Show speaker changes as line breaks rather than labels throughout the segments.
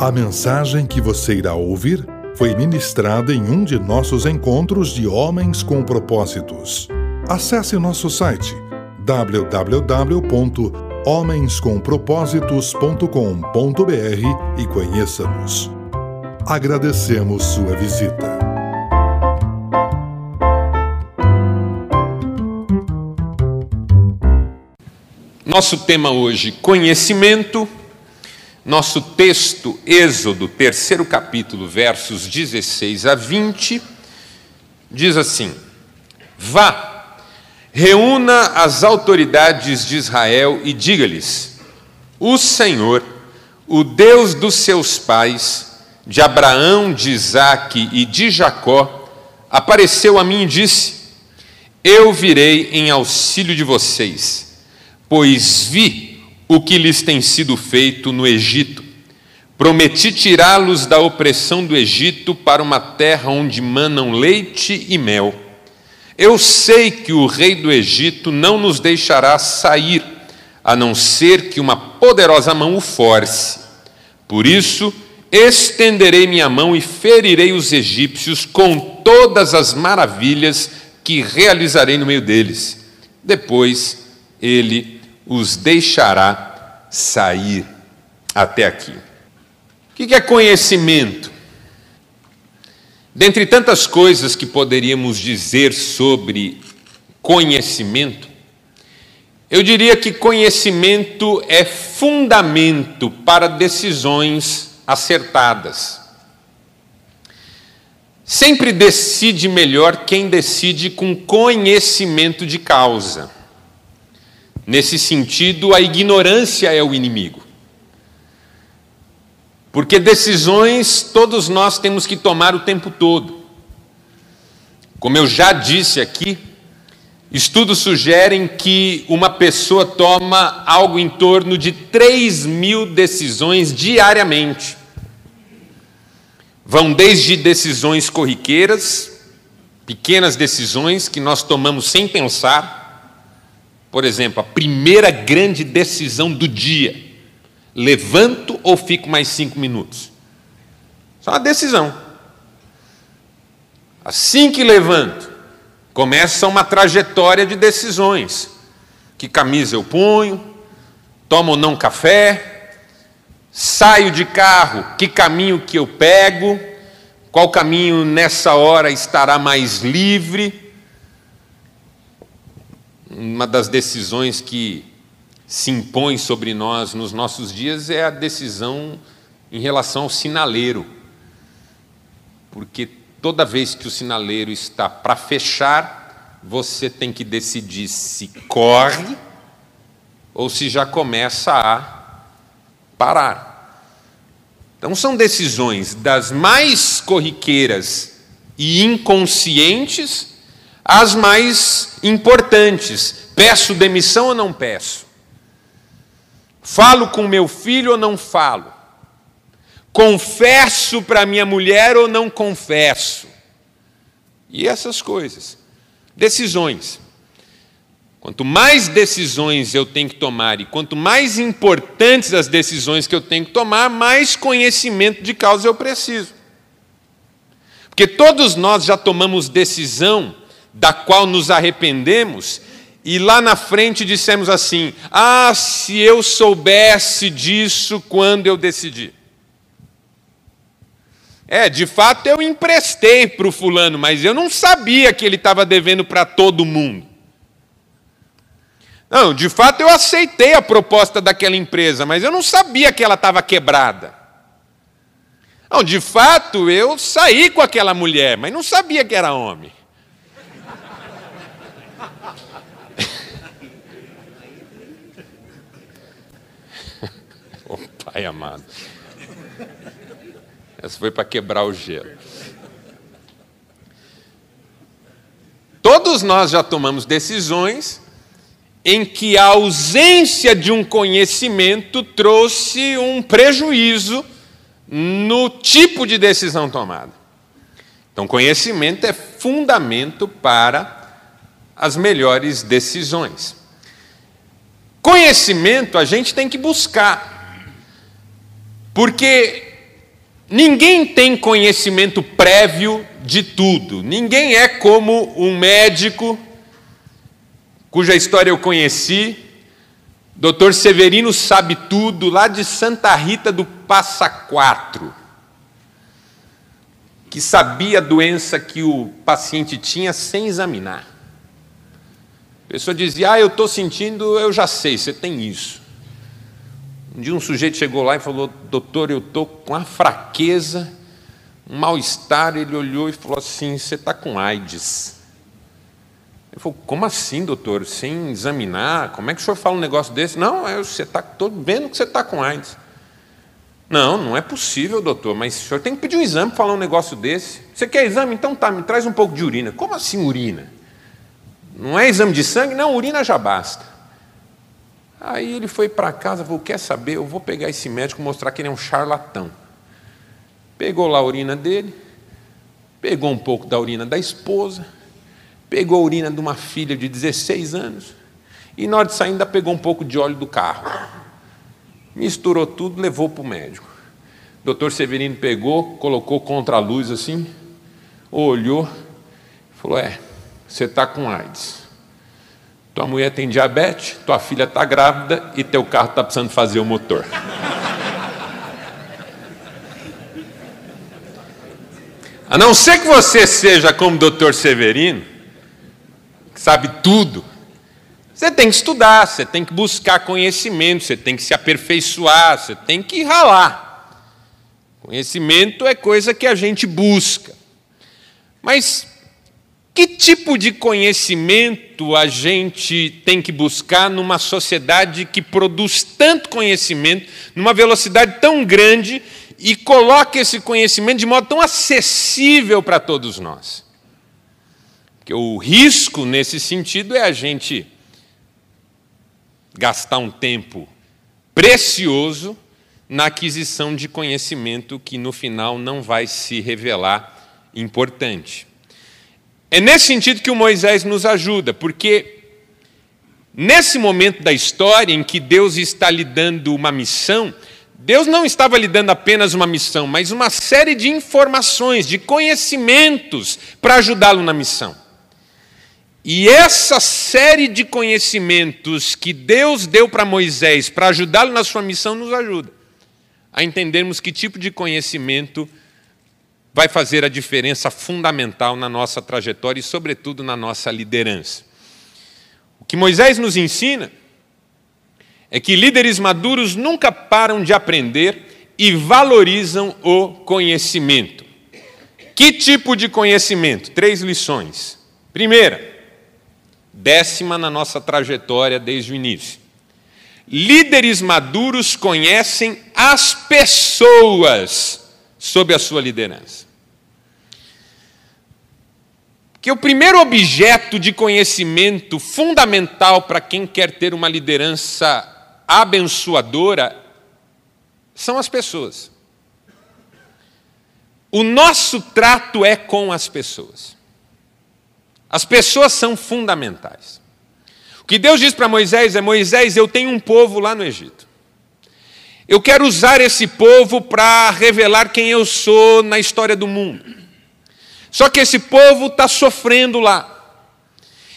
A mensagem que você irá ouvir foi ministrada em um de nossos encontros de Homens com Propósitos. Acesse nosso site www.homenscompropósitos.com.br e conheça-nos. Agradecemos sua visita.
Nosso tema hoje, conhecimento. Nosso texto, Êxodo, terceiro capítulo, versos 16 a 20, diz assim: Vá, reúna as autoridades de Israel e diga-lhes: O Senhor, o Deus dos seus pais, de Abraão, de Isaque e de Jacó, apareceu a mim e disse: Eu virei em auxílio de vocês pois vi o que lhes tem sido feito no Egito. Prometi tirá-los da opressão do Egito para uma terra onde manam leite e mel. Eu sei que o rei do Egito não nos deixará sair, a não ser que uma poderosa mão o force. Por isso, estenderei minha mão e ferirei os egípcios com todas as maravilhas que realizarei no meio deles. Depois ele os deixará sair até aqui. O que é conhecimento? Dentre tantas coisas que poderíamos dizer sobre conhecimento, eu diria que conhecimento é fundamento para decisões acertadas. Sempre decide melhor quem decide com conhecimento de causa. Nesse sentido, a ignorância é o inimigo. Porque decisões todos nós temos que tomar o tempo todo. Como eu já disse aqui, estudos sugerem que uma pessoa toma algo em torno de 3 mil decisões diariamente. Vão desde decisões corriqueiras, pequenas decisões que nós tomamos sem pensar, por exemplo, a primeira grande decisão do dia: levanto ou fico mais cinco minutos? Só uma decisão. Assim que levanto, começa uma trajetória de decisões. Que camisa eu ponho? Tomo ou não café? Saio de carro, que caminho que eu pego? Qual caminho nessa hora estará mais livre? Uma das decisões que se impõe sobre nós nos nossos dias é a decisão em relação ao sinaleiro. Porque toda vez que o sinaleiro está para fechar, você tem que decidir se corre ou se já começa a parar. Então, são decisões das mais corriqueiras e inconscientes as mais importantes: peço demissão ou não peço? Falo com meu filho ou não falo? Confesso para minha mulher ou não confesso? E essas coisas. Decisões. Quanto mais decisões eu tenho que tomar e quanto mais importantes as decisões que eu tenho que tomar, mais conhecimento de causa eu preciso. Porque todos nós já tomamos decisão da qual nos arrependemos, e lá na frente dissemos assim: Ah, se eu soubesse disso quando eu decidi. É, de fato eu emprestei para o fulano, mas eu não sabia que ele estava devendo para todo mundo. Não, de fato eu aceitei a proposta daquela empresa, mas eu não sabia que ela estava quebrada. Não, de fato eu saí com aquela mulher, mas não sabia que era homem. Pai amado. Essa foi para quebrar o gelo. Todos nós já tomamos decisões em que a ausência de um conhecimento trouxe um prejuízo no tipo de decisão tomada. Então, conhecimento é fundamento para as melhores decisões. Conhecimento a gente tem que buscar. Porque Ninguém tem conhecimento prévio de tudo. Ninguém é como um médico cuja história eu conheci. Doutor Severino sabe tudo, lá de Santa Rita do Passa Quatro, que sabia a doença que o paciente tinha sem examinar. A pessoa dizia: Ah, eu estou sentindo, eu já sei, você tem isso. Um dia um sujeito chegou lá e falou: Doutor, eu estou com uma fraqueza, um mal-estar. Ele olhou e falou assim: Você está com AIDS. Ele falou: Como assim, doutor? Sem examinar? Como é que o senhor fala um negócio desse? Não, você está todo vendo que você está com AIDS. Não, não é possível, doutor, mas o senhor tem que pedir um exame para falar um negócio desse. Você quer exame? Então tá, me traz um pouco de urina. Como assim urina? Não é exame de sangue? Não, urina já basta. Aí ele foi para casa, falou: Quer saber? Eu vou pegar esse médico mostrar que ele é um charlatão. Pegou lá a urina dele, pegou um pouco da urina da esposa, pegou a urina de uma filha de 16 anos, e na hora de sair ainda pegou um pouco de óleo do carro. Misturou tudo, levou para o médico. O doutor Severino pegou, colocou contra a luz assim, olhou, falou: É, você está com AIDS. Tua mulher tem diabetes, tua filha está grávida e teu carro está precisando fazer o motor. A não ser que você seja como o doutor Severino, que sabe tudo, você tem que estudar, você tem que buscar conhecimento, você tem que se aperfeiçoar, você tem que ralar. Conhecimento é coisa que a gente busca. Mas que tipo de conhecimento a gente tem que buscar numa sociedade que produz tanto conhecimento, numa velocidade tão grande e coloca esse conhecimento de modo tão acessível para todos nós? Porque o risco nesse sentido é a gente gastar um tempo precioso na aquisição de conhecimento que no final não vai se revelar importante. É nesse sentido que o Moisés nos ajuda, porque nesse momento da história em que Deus está lhe dando uma missão, Deus não estava lhe dando apenas uma missão, mas uma série de informações, de conhecimentos para ajudá-lo na missão. E essa série de conhecimentos que Deus deu para Moisés para ajudá-lo na sua missão nos ajuda a entendermos que tipo de conhecimento vai fazer a diferença fundamental na nossa trajetória e, sobretudo, na nossa liderança. O que Moisés nos ensina é que líderes maduros nunca param de aprender e valorizam o conhecimento. Que tipo de conhecimento? Três lições. Primeira, décima na nossa trajetória desde o início. Líderes maduros conhecem as pessoas sob a sua liderança. Que o primeiro objeto de conhecimento fundamental para quem quer ter uma liderança abençoadora são as pessoas. O nosso trato é com as pessoas. As pessoas são fundamentais. O que Deus diz para Moisés é: Moisés, eu tenho um povo lá no Egito. Eu quero usar esse povo para revelar quem eu sou na história do mundo. Só que esse povo está sofrendo lá.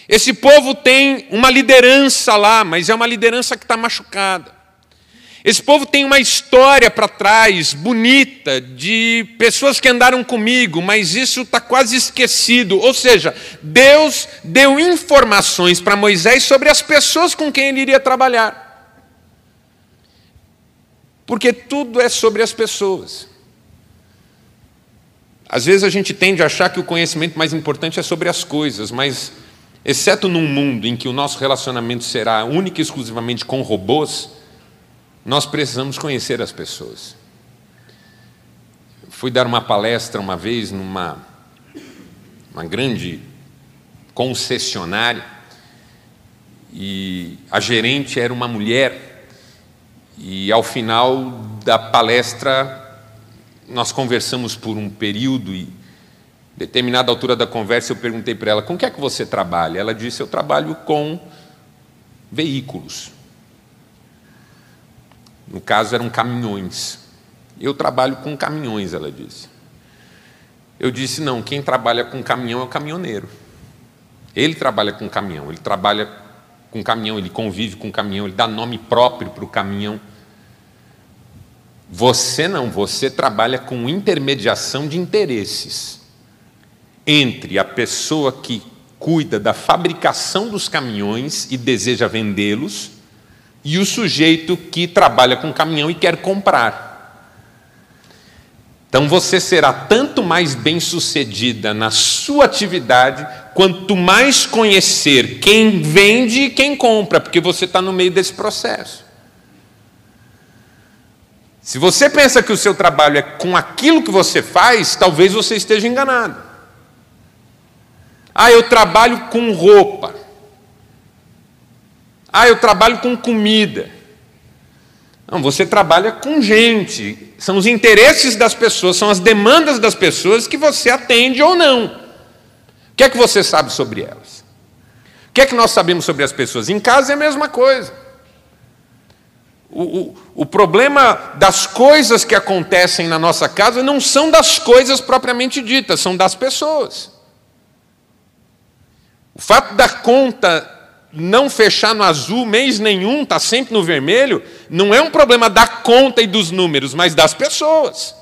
Esse povo tem uma liderança lá, mas é uma liderança que está machucada. Esse povo tem uma história para trás, bonita, de pessoas que andaram comigo, mas isso está quase esquecido. Ou seja, Deus deu informações para Moisés sobre as pessoas com quem ele iria trabalhar. Porque tudo é sobre as pessoas. Às vezes a gente tende a achar que o conhecimento mais importante é sobre as coisas, mas, exceto num mundo em que o nosso relacionamento será único e exclusivamente com robôs, nós precisamos conhecer as pessoas. Fui dar uma palestra uma vez numa uma grande concessionária e a gerente era uma mulher e ao final da palestra nós conversamos por um período e, determinada altura da conversa, eu perguntei para ela: com que é que você trabalha? Ela disse: eu trabalho com veículos. No caso, eram caminhões. Eu trabalho com caminhões, ela disse. Eu disse: não, quem trabalha com caminhão é o caminhoneiro. Ele trabalha com caminhão, ele trabalha com caminhão, ele convive com caminhão, ele dá nome próprio para o caminhão. Você não, você trabalha com intermediação de interesses entre a pessoa que cuida da fabricação dos caminhões e deseja vendê-los e o sujeito que trabalha com caminhão e quer comprar. Então você será tanto mais bem-sucedida na sua atividade, quanto mais conhecer quem vende e quem compra, porque você está no meio desse processo. Se você pensa que o seu trabalho é com aquilo que você faz, talvez você esteja enganado. Ah, eu trabalho com roupa. Ah, eu trabalho com comida. Não, você trabalha com gente, são os interesses das pessoas, são as demandas das pessoas que você atende ou não. O que é que você sabe sobre elas? O que é que nós sabemos sobre as pessoas? Em casa é a mesma coisa. O, o, o, problema das coisas que acontecem na nossa casa não são das coisas propriamente ditas, são das pessoas. O fato da conta não fechar no azul mês nenhum, está sempre no vermelho, não é um problema da conta e dos números, mas das pessoas.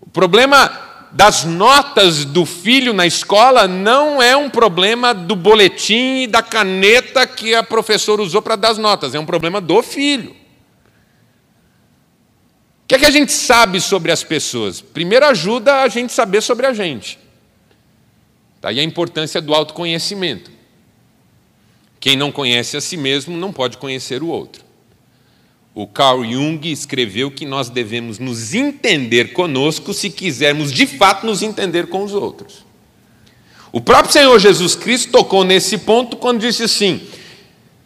O problema das notas do filho na escola não é um problema do boletim e da caneta que a professora usou para dar as notas, é um problema do filho. O que é que a gente sabe sobre as pessoas? Primeiro, ajuda a gente saber sobre a gente. Daí tá? a importância do autoconhecimento. Quem não conhece a si mesmo não pode conhecer o outro. O Carl Jung escreveu que nós devemos nos entender conosco se quisermos de fato nos entender com os outros. O próprio Senhor Jesus Cristo tocou nesse ponto quando disse assim: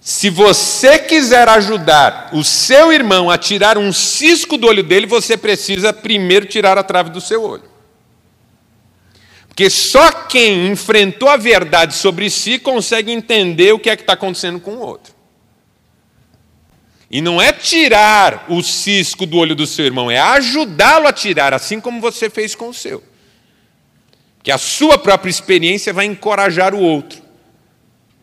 se você quiser ajudar o seu irmão a tirar um cisco do olho dele, você precisa primeiro tirar a trave do seu olho. Porque só quem enfrentou a verdade sobre si consegue entender o que é que está acontecendo com o outro. E não é tirar o cisco do olho do seu irmão, é ajudá-lo a tirar, assim como você fez com o seu. Que a sua própria experiência vai encorajar o outro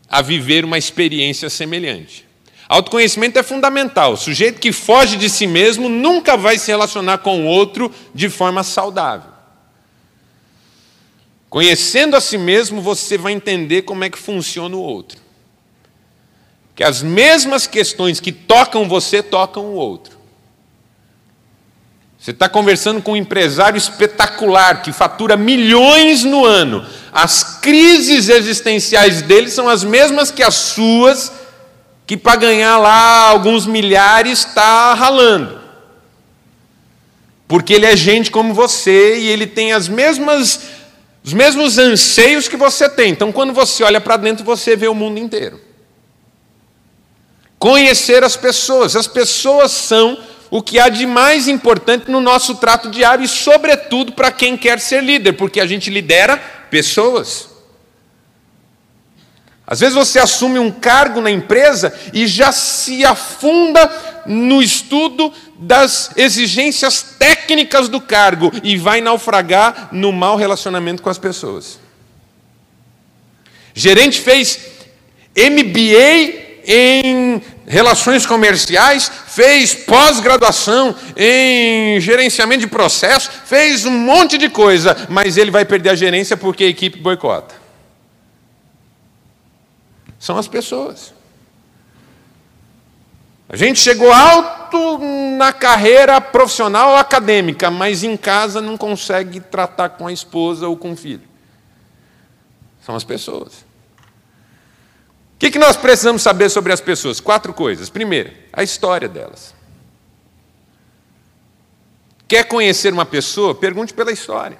a viver uma experiência semelhante. Autoconhecimento é fundamental. O sujeito que foge de si mesmo nunca vai se relacionar com o outro de forma saudável. Conhecendo a si mesmo, você vai entender como é que funciona o outro. Que as mesmas questões que tocam você, tocam o outro. Você está conversando com um empresário espetacular que fatura milhões no ano. As crises existenciais dele são as mesmas que as suas, que para ganhar lá alguns milhares está ralando. Porque ele é gente como você e ele tem as mesmas os mesmos anseios que você tem. Então, quando você olha para dentro, você vê o mundo inteiro. Conhecer as pessoas. As pessoas são o que há de mais importante no nosso trato diário e, sobretudo, para quem quer ser líder, porque a gente lidera pessoas. Às vezes você assume um cargo na empresa e já se afunda no estudo das exigências técnicas do cargo e vai naufragar no mau relacionamento com as pessoas. Gerente fez MBA em relações comerciais, fez pós-graduação em gerenciamento de processo, fez um monte de coisa, mas ele vai perder a gerência porque a equipe boicota são as pessoas. A gente chegou alto na carreira profissional ou acadêmica, mas em casa não consegue tratar com a esposa ou com o filho. São as pessoas. Que, que nós precisamos saber sobre as pessoas? Quatro coisas. Primeiro, a história delas. Quer conhecer uma pessoa? Pergunte pela história.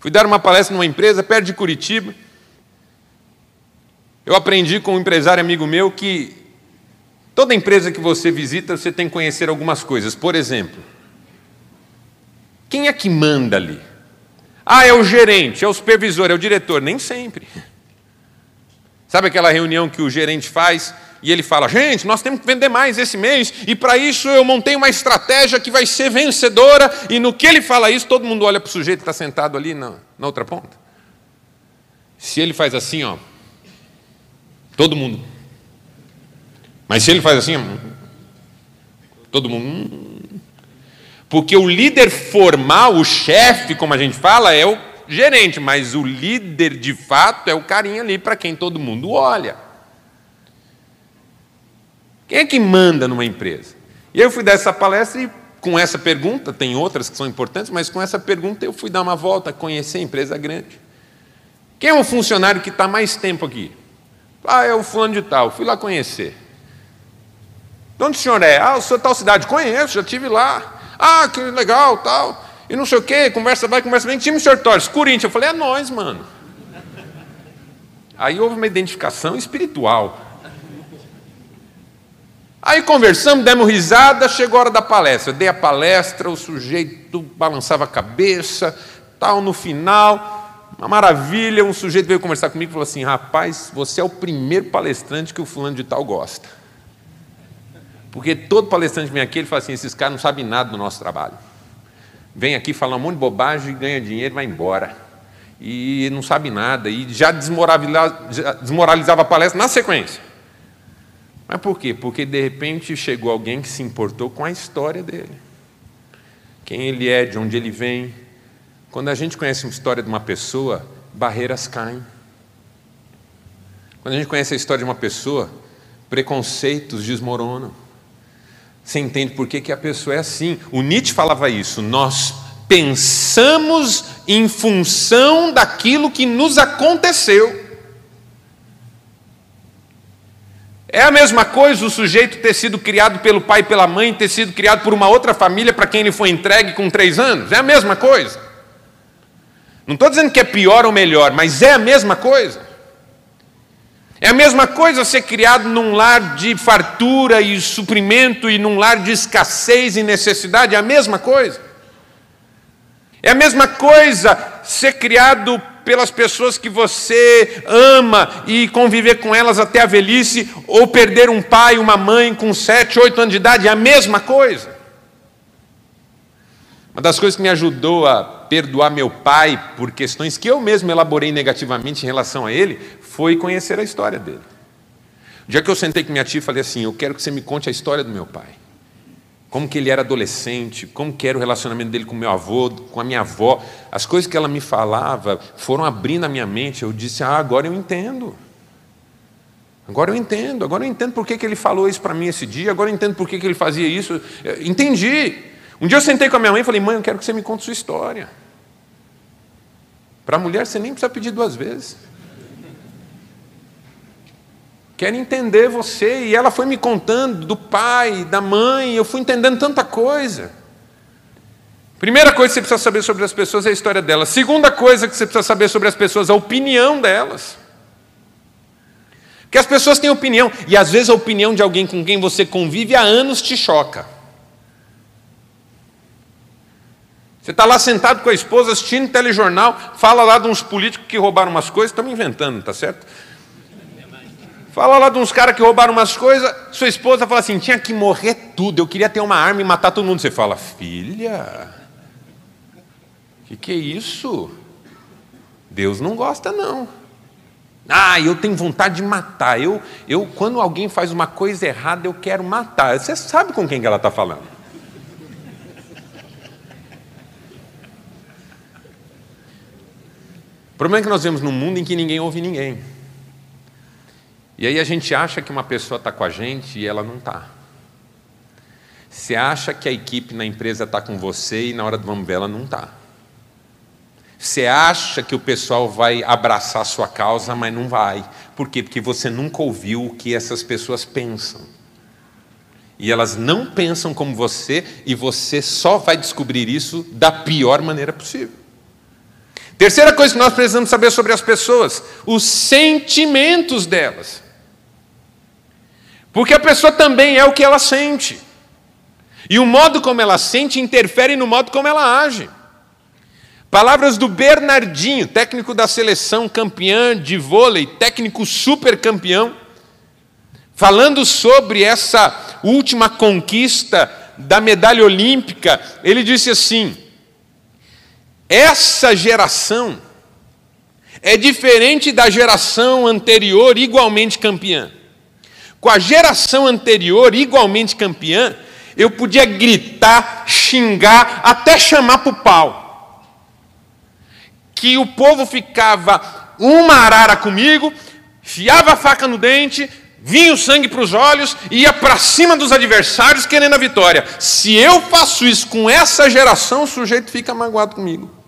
Fui dar uma palestra numa empresa perto de Curitiba. Eu aprendi com um empresário amigo meu que toda empresa que você visita, você tem que conhecer algumas coisas. Por exemplo, quem é que manda ali? Ah, é o gerente, é o supervisor, é o diretor. Nem sempre. Sabe aquela reunião que o gerente faz e ele fala: gente, nós temos que vender mais esse mês, e para isso eu montei uma estratégia que vai ser vencedora, e no que ele fala isso, todo mundo olha para o sujeito que está sentado ali na, na outra ponta. Se ele faz assim, ó, todo mundo. Mas se ele faz assim, todo mundo. Hum. Porque o líder formal, o chefe, como a gente fala, é o gerente, mas o líder de fato é o carinha ali para quem todo mundo olha. Quem é que manda numa empresa? E eu fui dar essa palestra e com essa pergunta, tem outras que são importantes, mas com essa pergunta eu fui dar uma volta, conhecer a empresa grande. Quem é o funcionário que está mais tempo aqui? Ah, é o fulano de tal, fui lá conhecer. De onde o senhor é? Ah, o senhor tal cidade. Conheço, já estive lá. Ah, que legal, tal. E não sei o quê, conversa vai, conversa vem. Que time o senhor torce? Corinthians. Eu falei, é nós, mano. Aí houve uma identificação espiritual. Aí conversamos, demos risada, chegou a hora da palestra. Eu dei a palestra, o sujeito balançava a cabeça, tal, no final, uma maravilha, um sujeito veio conversar comigo e falou assim: rapaz, você é o primeiro palestrante que o fulano de tal gosta. Porque todo palestrante vem aqui e fala assim: esses caras não sabem nada do nosso trabalho. Vem aqui, fala um monte de bobagem, ganha dinheiro e vai embora. E não sabe nada. E já desmoralizava, já desmoralizava a palestra na sequência. Mas por quê? Porque de repente chegou alguém que se importou com a história dele. Quem ele é, de onde ele vem. Quando a gente conhece uma história de uma pessoa, barreiras caem. Quando a gente conhece a história de uma pessoa, preconceitos desmoronam. Você entende por que, que a pessoa é assim? O Nietzsche falava isso. Nós pensamos em função daquilo que nos aconteceu. É a mesma coisa o sujeito ter sido criado pelo pai e pela mãe, ter sido criado por uma outra família para quem ele foi entregue com três anos. É a mesma coisa. Não estou dizendo que é pior ou melhor, mas é a mesma coisa. É a mesma coisa ser criado num lar de fartura e suprimento e num lar de escassez e necessidade, é a mesma coisa. É a mesma coisa ser criado pelas pessoas que você ama e conviver com elas até a velhice, ou perder um pai, uma mãe com sete, oito anos de idade, é a mesma coisa. Uma das coisas que me ajudou a perdoar meu pai por questões que eu mesmo elaborei negativamente em relação a ele foi conhecer a história dele. O dia que eu sentei com minha tia e falei assim: Eu quero que você me conte a história do meu pai. Como que ele era adolescente, como que era o relacionamento dele com meu avô, com a minha avó. As coisas que ela me falava foram abrindo a minha mente. Eu disse: Ah, agora eu entendo. Agora eu entendo, agora eu entendo por que, que ele falou isso para mim esse dia, agora eu entendo por que, que ele fazia isso. Entendi. Um dia eu sentei com a minha mãe e falei, mãe, eu quero que você me conte sua história. Para a mulher você nem precisa pedir duas vezes quero entender você. E ela foi me contando do pai, da mãe, eu fui entendendo tanta coisa. Primeira coisa que você precisa saber sobre as pessoas é a história delas. Segunda coisa que você precisa saber sobre as pessoas é a opinião delas. Porque as pessoas têm opinião, e às vezes a opinião de alguém com quem você convive há anos te choca. Você está lá sentado com a esposa assistindo telejornal, fala lá de uns políticos que roubaram umas coisas, estamos inventando, tá certo? Fala lá de uns caras que roubaram umas coisas, sua esposa fala assim: tinha que morrer tudo, eu queria ter uma arma e matar todo mundo. Você fala, filha, o que, que é isso? Deus não gosta, não. Ah, eu tenho vontade de matar. Eu, eu, quando alguém faz uma coisa errada, eu quero matar. Você sabe com quem que ela está falando. Problema é que nós vemos num mundo em que ninguém ouve ninguém. E aí a gente acha que uma pessoa está com a gente e ela não está. Você acha que a equipe na empresa está com você e na hora do vamos ver ela não está. Você acha que o pessoal vai abraçar a sua causa, mas não vai. Por quê? Porque você nunca ouviu o que essas pessoas pensam. E elas não pensam como você, e você só vai descobrir isso da pior maneira possível. Terceira coisa que nós precisamos saber sobre as pessoas: os sentimentos delas. Porque a pessoa também é o que ela sente. E o modo como ela sente interfere no modo como ela age. Palavras do Bernardinho, técnico da seleção campeã de vôlei, técnico super campeão, falando sobre essa última conquista da medalha olímpica, ele disse assim: essa geração é diferente da geração anterior, igualmente campeã. Com a geração anterior, igualmente campeã, eu podia gritar, xingar, até chamar para o pau. Que o povo ficava uma arara comigo, fiava a faca no dente, vinha o sangue para os olhos e ia para cima dos adversários querendo a vitória. Se eu faço isso com essa geração, o sujeito fica magoado comigo.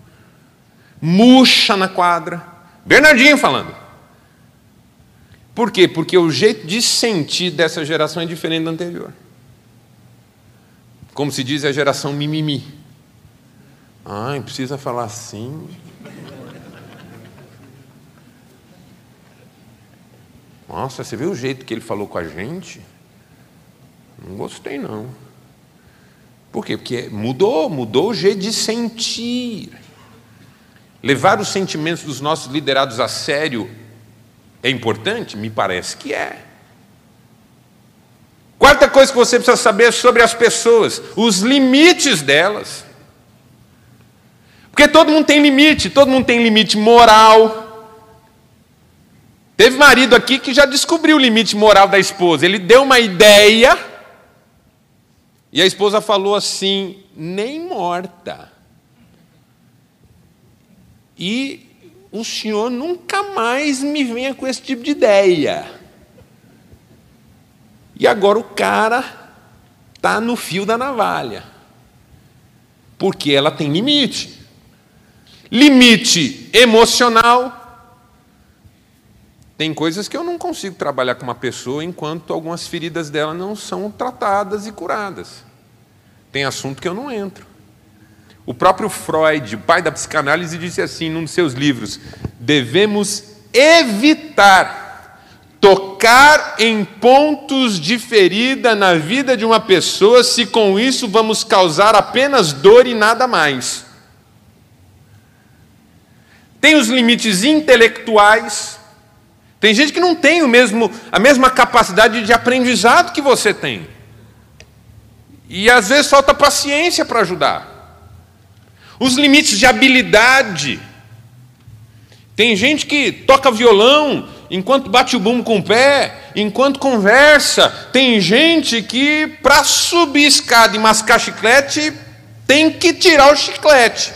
Murcha na quadra. Bernardinho falando. Por quê? Porque o jeito de sentir dessa geração é diferente da anterior. Como se diz, é a geração mimimi. Ai, precisa falar assim. Nossa, você viu o jeito que ele falou com a gente? Não gostei, não. Por quê? Porque mudou, mudou o jeito de sentir. Levar os sentimentos dos nossos liderados a sério é importante? Me parece que é. Quarta coisa que você precisa saber sobre as pessoas: os limites delas. Porque todo mundo tem limite, todo mundo tem limite moral. Teve marido aqui que já descobriu o limite moral da esposa. Ele deu uma ideia e a esposa falou assim: nem morta. E o senhor nunca mais me venha com esse tipo de ideia. E agora o cara está no fio da navalha. Porque ela tem limite. Limite emocional. Tem coisas que eu não consigo trabalhar com uma pessoa enquanto algumas feridas dela não são tratadas e curadas. Tem assunto que eu não entro. O próprio Freud, pai da psicanálise, disse assim num dos seus livros: devemos evitar tocar em pontos de ferida na vida de uma pessoa, se com isso vamos causar apenas dor e nada mais. Tem os limites intelectuais. Tem gente que não tem o mesmo, a mesma capacidade de aprendizado que você tem. E às vezes falta paciência para ajudar os limites de habilidade. Tem gente que toca violão enquanto bate o bumbo com o pé, enquanto conversa. Tem gente que, para subir escada e mascar chiclete, tem que tirar o chiclete.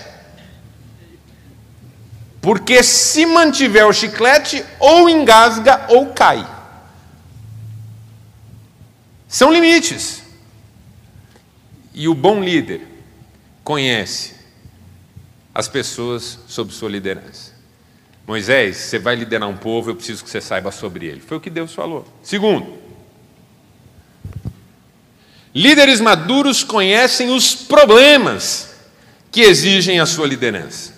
Porque se mantiver o chiclete, ou engasga ou cai. São limites. E o bom líder conhece as pessoas sob sua liderança. Moisés, você vai liderar um povo, eu preciso que você saiba sobre ele. Foi o que Deus falou. Segundo, líderes maduros conhecem os problemas que exigem a sua liderança.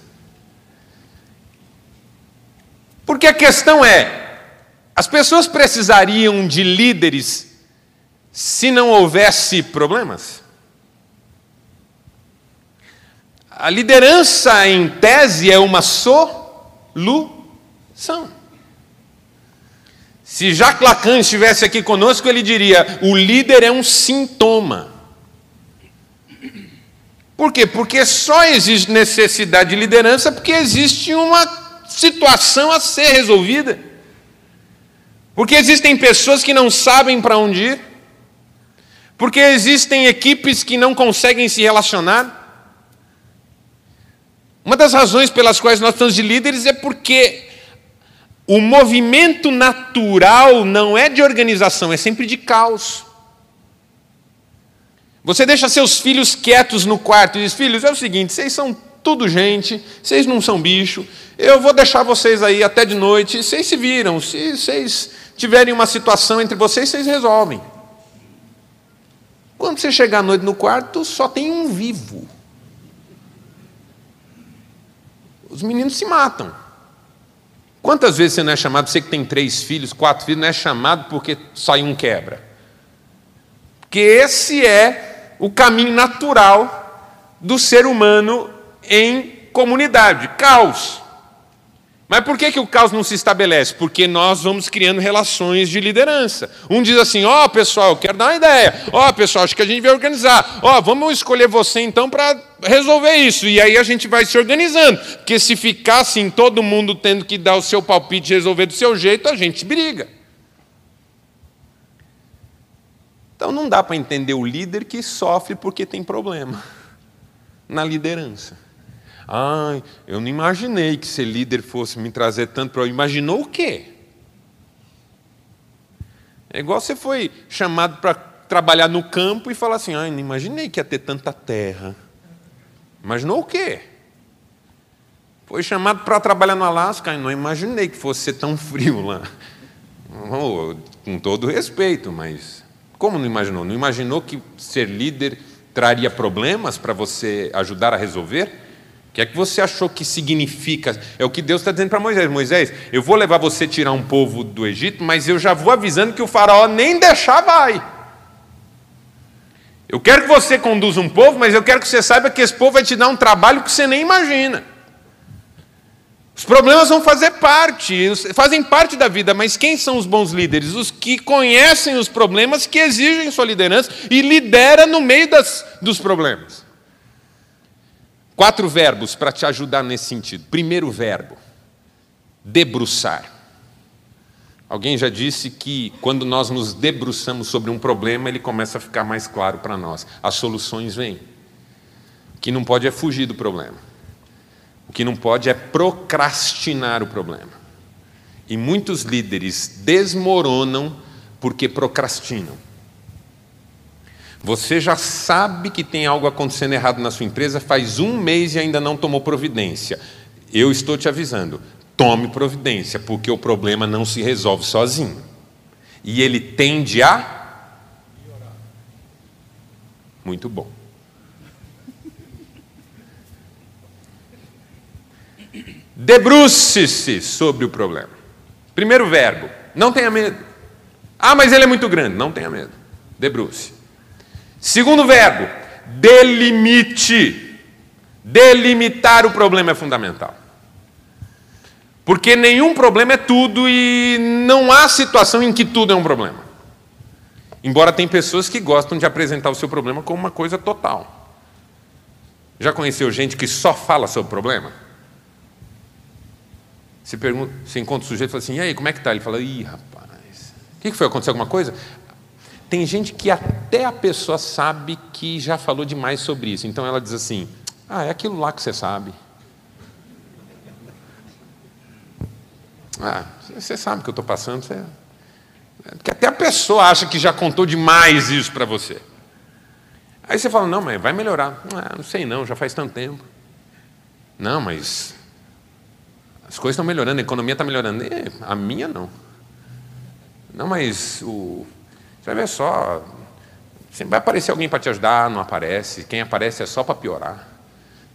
Porque a questão é: as pessoas precisariam de líderes se não houvesse problemas? A liderança, em tese, é uma solução. Se Jacques Lacan estivesse aqui conosco, ele diria: o líder é um sintoma. Por quê? Porque só existe necessidade de liderança porque existe uma situação a ser resolvida. Porque existem pessoas que não sabem para onde ir. Porque existem equipes que não conseguem se relacionar. Uma das razões pelas quais nós estamos de líderes é porque o movimento natural não é de organização, é sempre de caos. Você deixa seus filhos quietos no quarto e diz: Filhos, é o seguinte, vocês são tudo gente, vocês não são bicho, eu vou deixar vocês aí até de noite, vocês se viram, se vocês tiverem uma situação entre vocês, vocês resolvem. Quando você chegar à noite no quarto, só tem um vivo. Os meninos se matam. Quantas vezes você não é chamado, você que tem três filhos, quatro filhos, não é chamado porque só um quebra? Porque esse é o caminho natural do ser humano em comunidade caos. Mas por que, que o caos não se estabelece? Porque nós vamos criando relações de liderança. Um diz assim: Ó, oh, pessoal, eu quero dar uma ideia. Ó, oh, pessoal, acho que a gente vai organizar. Ó, oh, vamos escolher você então para resolver isso. E aí a gente vai se organizando. Porque se ficar assim, todo mundo tendo que dar o seu palpite e resolver do seu jeito, a gente briga. Então não dá para entender o líder que sofre porque tem problema na liderança. Ai, eu não imaginei que ser líder fosse me trazer tanto. Imaginou o quê? É igual você foi chamado para trabalhar no campo e falar assim: ai, não imaginei que ia ter tanta terra. Imaginou o quê? Foi chamado para trabalhar no Alasca, não imaginei que fosse ser tão frio lá. Com todo respeito, mas como não imaginou? Não imaginou que ser líder traria problemas para você ajudar a resolver? Que é que você achou que significa? É o que Deus está dizendo para Moisés: Moisés, eu vou levar você tirar um povo do Egito, mas eu já vou avisando que o faraó nem deixar vai. Eu quero que você conduza um povo, mas eu quero que você saiba que esse povo vai te dar um trabalho que você nem imagina. Os problemas vão fazer parte, fazem parte da vida, mas quem são os bons líderes? Os que conhecem os problemas, que exigem sua liderança e lidera no meio das, dos problemas. Quatro verbos para te ajudar nesse sentido. Primeiro verbo, debruçar. Alguém já disse que quando nós nos debruçamos sobre um problema, ele começa a ficar mais claro para nós. As soluções vêm. O que não pode é fugir do problema. O que não pode é procrastinar o problema. E muitos líderes desmoronam porque procrastinam. Você já sabe que tem algo acontecendo errado na sua empresa faz um mês e ainda não tomou providência. Eu estou te avisando, tome providência, porque o problema não se resolve sozinho. E ele tende a. Muito bom. Debruce-se sobre o problema. Primeiro verbo, não tenha medo. Ah, mas ele é muito grande. Não tenha medo. Debruce. Segundo verbo, delimite. Delimitar o problema é fundamental. Porque nenhum problema é tudo e não há situação em que tudo é um problema. Embora tem pessoas que gostam de apresentar o seu problema como uma coisa total. Já conheceu gente que só fala sobre problema? Você, pergunta, encontra o sujeito e fala assim, e aí, como é que tá? Ele fala, ih, rapaz, o que foi? Aconteceu alguma coisa? Tem gente que até a pessoa sabe que já falou demais sobre isso. Então ela diz assim: Ah, é aquilo lá que você sabe. Ah, você sabe o que eu estou passando. Você... Porque até a pessoa acha que já contou demais isso para você. Aí você fala: Não, mas vai melhorar. Ah, não sei não, já faz tanto tempo. Não, mas as coisas estão melhorando, a economia está melhorando. a minha não. Não, mas o, você ver só, sempre vai aparecer alguém para te ajudar, não aparece. Quem aparece é só para piorar.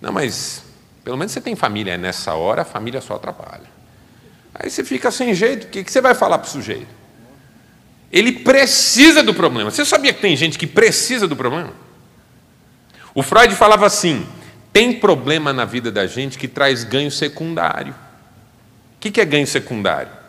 Não, mas pelo menos você tem família. Nessa hora a família só atrapalha. Aí você fica sem jeito, o que você vai falar para o sujeito? Ele precisa do problema. Você sabia que tem gente que precisa do problema? O Freud falava assim: tem problema na vida da gente que traz ganho secundário. O que é ganho secundário?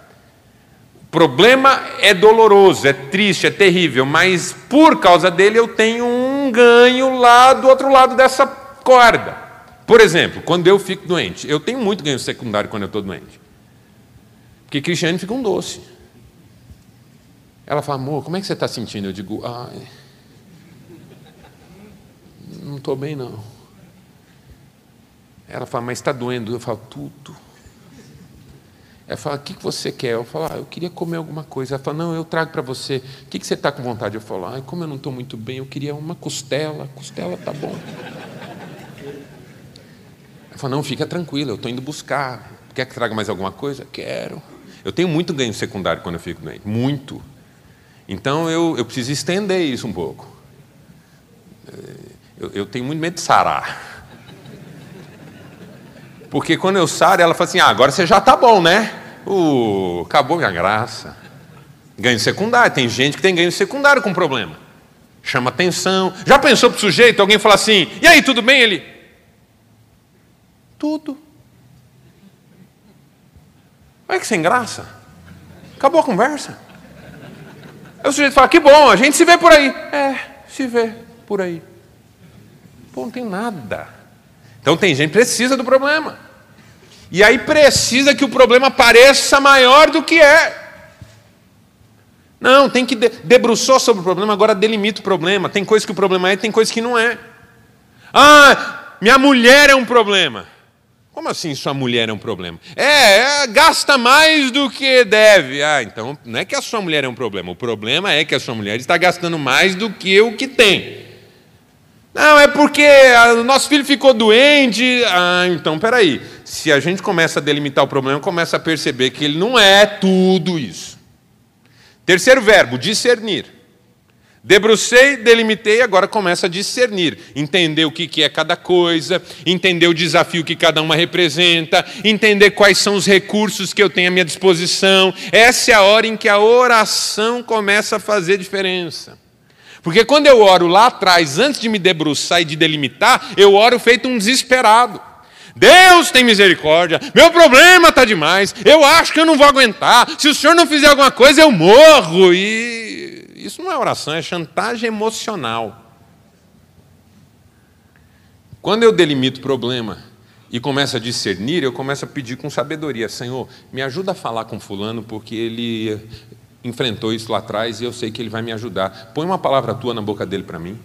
Problema é doloroso, é triste, é terrível, mas por causa dele eu tenho um ganho lá do outro lado dessa corda. Por exemplo, quando eu fico doente, eu tenho muito ganho secundário quando eu estou doente. Porque Cristiane fica um doce. Ela fala, amor, como é que você está sentindo? Eu digo, ai, não estou bem não. Ela fala, mas está doendo? Eu falo, tudo. Ela fala, o que você quer? Eu falo, ah, eu queria comer alguma coisa. Ela fala, não, eu trago para você. O que você está com vontade? Eu falo, ah, como eu não estou muito bem, eu queria uma costela. Costela tá bom. Ela fala, não, fica tranquila, eu estou indo buscar. Quer que traga mais alguma coisa? Quero. Eu tenho muito ganho secundário quando eu fico doente, muito. Então eu, eu preciso estender isso um pouco. Eu, eu tenho muito medo de sarar. Porque quando eu saro, ela fala assim: ah, agora você já está bom, né? Uh, acabou minha graça. Ganho secundário. Tem gente que tem ganho secundário com problema. Chama atenção. Já pensou para o sujeito? Alguém fala assim: e aí, tudo bem? Ele. Tudo. Olha que sem graça. Acabou a conversa. Aí o sujeito fala: Que bom, a gente se vê por aí. É, se vê por aí. Pô, não tem nada. Então tem gente que precisa do problema. E aí precisa que o problema pareça maior do que é. Não, tem que de, debruçou sobre o problema, agora delimita o problema. Tem coisa que o problema é, tem coisa que não é. Ah, minha mulher é um problema. Como assim sua mulher é um problema? É, é, gasta mais do que deve. Ah, então não é que a sua mulher é um problema. O problema é que a sua mulher está gastando mais do que o que tem. Não, é porque o nosso filho ficou doente. Ah, então peraí. Se a gente começa a delimitar o problema, começa a perceber que ele não é tudo isso. Terceiro verbo, discernir. Debrucei, delimitei, agora começa a discernir. Entender o que é cada coisa, entender o desafio que cada uma representa, entender quais são os recursos que eu tenho à minha disposição. Essa é a hora em que a oração começa a fazer diferença. Porque quando eu oro lá atrás, antes de me debruçar e de delimitar, eu oro feito um desesperado. Deus tem misericórdia, meu problema está demais, eu acho que eu não vou aguentar, se o senhor não fizer alguma coisa, eu morro. E isso não é oração, é chantagem emocional. Quando eu delimito o problema e começo a discernir, eu começo a pedir com sabedoria: Senhor, me ajuda a falar com Fulano, porque ele enfrentou isso lá atrás e eu sei que ele vai me ajudar. Põe uma palavra tua na boca dele para mim.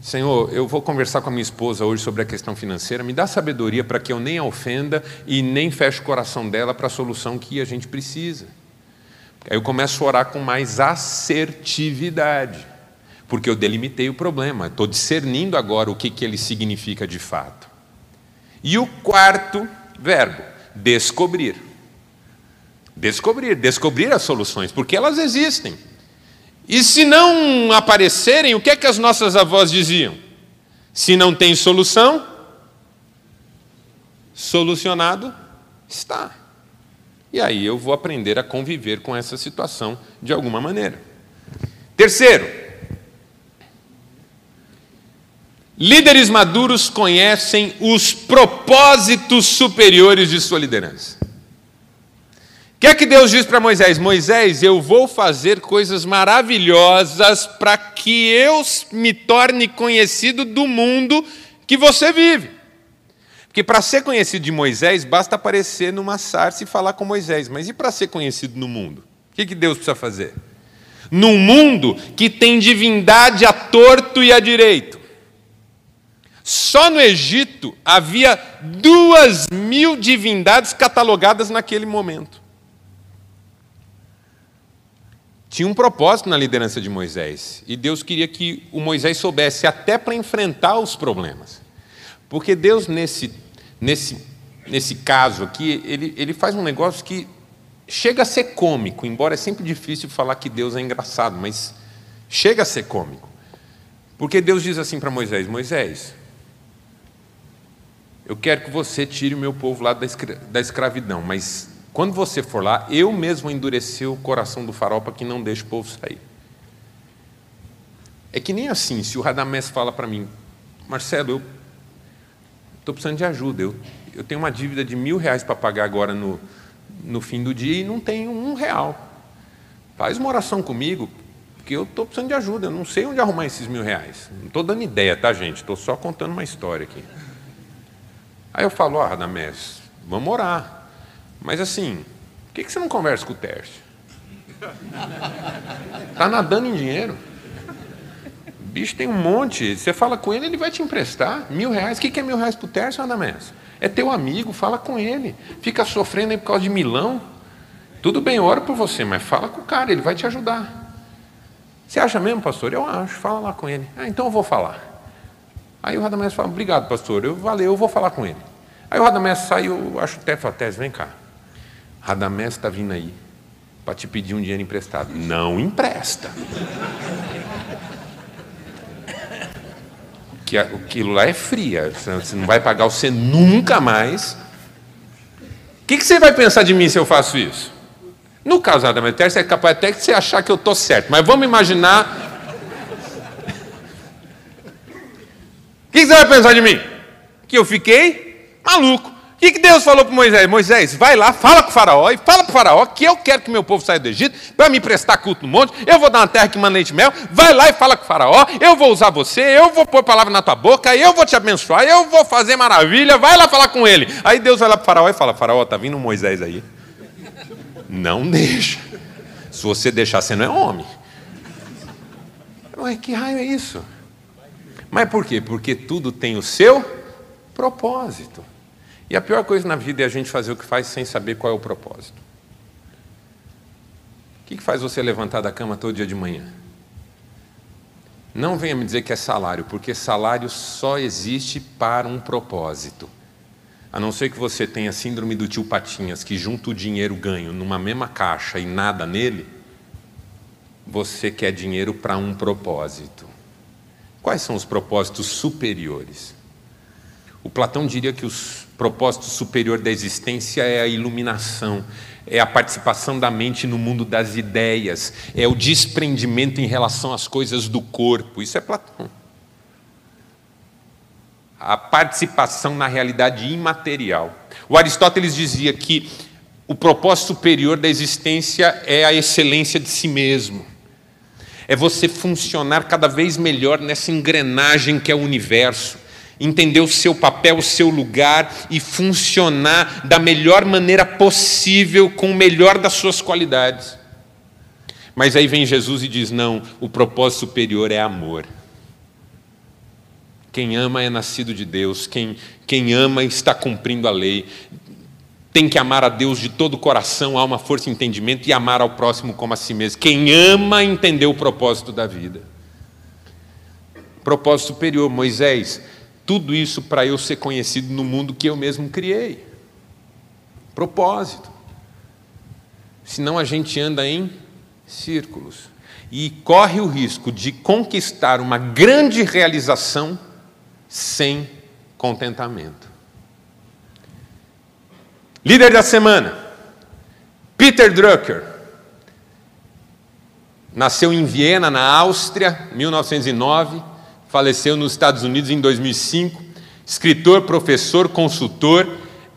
Senhor, eu vou conversar com a minha esposa hoje sobre a questão financeira, me dá sabedoria para que eu nem a ofenda e nem feche o coração dela para a solução que a gente precisa. Aí eu começo a orar com mais assertividade, porque eu delimitei o problema, estou discernindo agora o que, que ele significa de fato. E o quarto verbo, descobrir. Descobrir, descobrir as soluções, porque elas existem. E se não aparecerem, o que é que as nossas avós diziam? Se não tem solução, solucionado está. E aí eu vou aprender a conviver com essa situação de alguma maneira. Terceiro, líderes maduros conhecem os propósitos superiores de sua liderança. O que é que Deus diz para Moisés? Moisés, eu vou fazer coisas maravilhosas para que eu me torne conhecido do mundo que você vive. Porque para ser conhecido de Moisés, basta aparecer numa sarça e falar com Moisés. Mas e para ser conhecido no mundo? O que, que Deus precisa fazer? Num mundo que tem divindade a torto e a direito. Só no Egito havia duas mil divindades catalogadas naquele momento. Tinha um propósito na liderança de Moisés. E Deus queria que o Moisés soubesse até para enfrentar os problemas. Porque Deus, nesse, nesse, nesse caso aqui, ele, ele faz um negócio que chega a ser cômico, embora é sempre difícil falar que Deus é engraçado, mas chega a ser cômico. Porque Deus diz assim para Moisés: Moisés, eu quero que você tire o meu povo lá da escravidão, mas quando você for lá, eu mesmo endureci o coração do farol para que não deixe o povo sair. É que nem assim, se o Radamés fala para mim, Marcelo, eu estou precisando de ajuda, eu, eu tenho uma dívida de mil reais para pagar agora no, no fim do dia e não tenho um real. Faz uma oração comigo, porque eu estou precisando de ajuda, eu não sei onde arrumar esses mil reais. Não estou dando ideia, tá, gente? Estou só contando uma história aqui. Aí eu falo, ó, oh, Radamés, vamos orar. Mas assim, por que você não conversa com o Tércio? Está nadando em dinheiro. O bicho tem um monte. Você fala com ele, ele vai te emprestar mil reais. O que é mil reais para o Tércio, Anamés? É teu amigo, fala com ele. Fica sofrendo aí por causa de milão. Tudo bem, oro por você, mas fala com o cara, ele vai te ajudar. Você acha mesmo, pastor? Eu acho, fala lá com ele. Ah, então eu vou falar. Aí o Radamés fala, obrigado, pastor, eu valeu, eu vou falar com ele. Aí o Radamés sai, eu acho o Tefatés, vem cá. Radamés está vindo aí para te pedir um dinheiro emprestado. Não empresta. que aquilo lá é fria. Você não vai pagar você nunca mais. O que, que você vai pensar de mim se eu faço isso? No caso da Radamés, você é capaz até de você achar que eu estou certo. Mas vamos imaginar. O que, que você vai pensar de mim? Que eu fiquei maluco. O que, que Deus falou para Moisés? Moisés, vai lá, fala com o faraó e fala para o faraó que eu quero que meu povo saia do Egito para me prestar culto no monte. Eu vou dar uma terra que manda leite mel. Vai lá e fala com o faraó. Eu vou usar você, eu vou pôr palavra na tua boca, eu vou te abençoar, eu vou fazer maravilha. Vai lá falar com ele. Aí Deus vai lá para o faraó e fala: Faraó, tá vindo Moisés aí. Não deixa. Se você deixar, você não é homem. Mas que raio é isso? Mas por quê? Porque tudo tem o seu propósito. E a pior coisa na vida é a gente fazer o que faz sem saber qual é o propósito. O que faz você levantar da cama todo dia de manhã? Não venha me dizer que é salário, porque salário só existe para um propósito. A não ser que você tenha síndrome do tio Patinhas, que junta o dinheiro ganho numa mesma caixa e nada nele, você quer dinheiro para um propósito. Quais são os propósitos superiores? O Platão diria que o propósito superior da existência é a iluminação, é a participação da mente no mundo das ideias, é o desprendimento em relação às coisas do corpo. Isso é Platão a participação na realidade imaterial. O Aristóteles dizia que o propósito superior da existência é a excelência de si mesmo. É você funcionar cada vez melhor nessa engrenagem que é o universo, entender o seu papel, o seu lugar e funcionar da melhor maneira possível, com o melhor das suas qualidades. Mas aí vem Jesus e diz: não, o propósito superior é amor. Quem ama é nascido de Deus, quem, quem ama está cumprindo a lei. Tem que amar a Deus de todo o coração, alma, força e entendimento e amar ao próximo como a si mesmo. Quem ama entendeu o propósito da vida. Propósito superior, Moisés, tudo isso para eu ser conhecido no mundo que eu mesmo criei. Propósito. Senão a gente anda em círculos e corre o risco de conquistar uma grande realização sem contentamento. Líder da semana, Peter Drucker. Nasceu em Viena, na Áustria, 1909, faleceu nos Estados Unidos em 2005. Escritor, professor, consultor,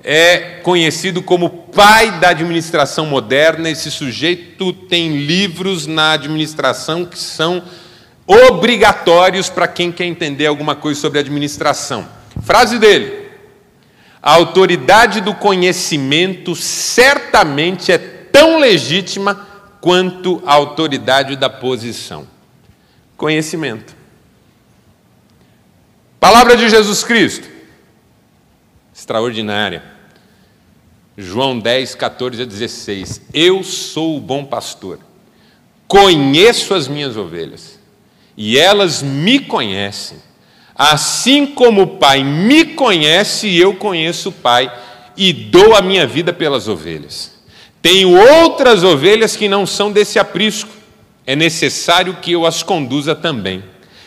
é conhecido como pai da administração moderna. Esse sujeito tem livros na administração que são obrigatórios para quem quer entender alguma coisa sobre administração. Frase dele: A autoridade do conhecimento certamente é tão legítima quanto a autoridade da posição. Conhecimento. Palavra de Jesus Cristo. Extraordinária. João 10, 14 a 16. Eu sou o bom pastor, conheço as minhas ovelhas e elas me conhecem, assim como o Pai me conhece eu conheço o Pai, e dou a minha vida pelas ovelhas. Tenho outras ovelhas que não são desse aprisco, é necessário que eu as conduza também.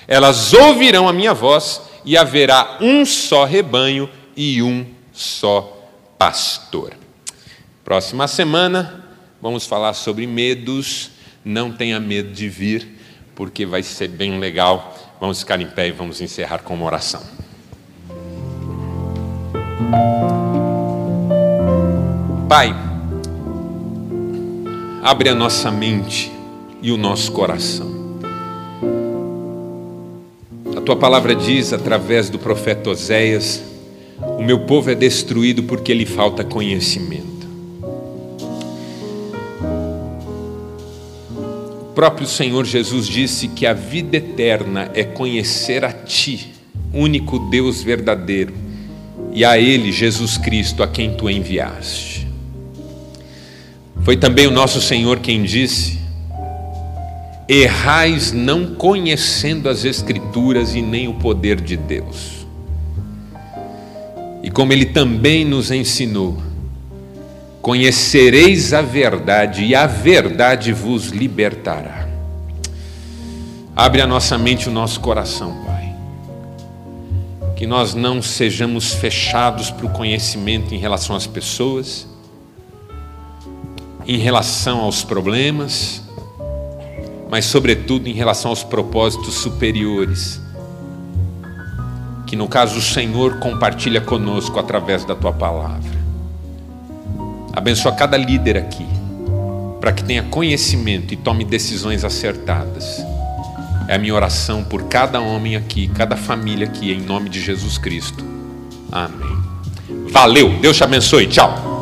Elas ouvirão a minha voz, e haverá um só rebanho e um só pastor. Próxima semana, vamos falar sobre medos. Não tenha medo de vir porque vai ser bem legal. Vamos ficar em pé e vamos encerrar com uma oração. Pai, abre a nossa mente e o nosso coração. A tua palavra diz, através do profeta Oséias: O meu povo é destruído porque lhe falta conhecimento. próprio Senhor Jesus disse que a vida eterna é conhecer a Ti, único Deus verdadeiro, e a Ele, Jesus Cristo, a quem Tu enviaste. Foi também o nosso Senhor quem disse: Errais não conhecendo as Escrituras e nem o poder de Deus. E como Ele também nos ensinou, Conhecereis a verdade e a verdade vos libertará. Abre a nossa mente o nosso coração, Pai. Que nós não sejamos fechados para o conhecimento em relação às pessoas, em relação aos problemas, mas, sobretudo, em relação aos propósitos superiores que no caso o Senhor compartilha conosco através da tua palavra. Abençoa cada líder aqui, para que tenha conhecimento e tome decisões acertadas. É a minha oração por cada homem aqui, cada família aqui, em nome de Jesus Cristo. Amém. Valeu, Deus te abençoe. Tchau.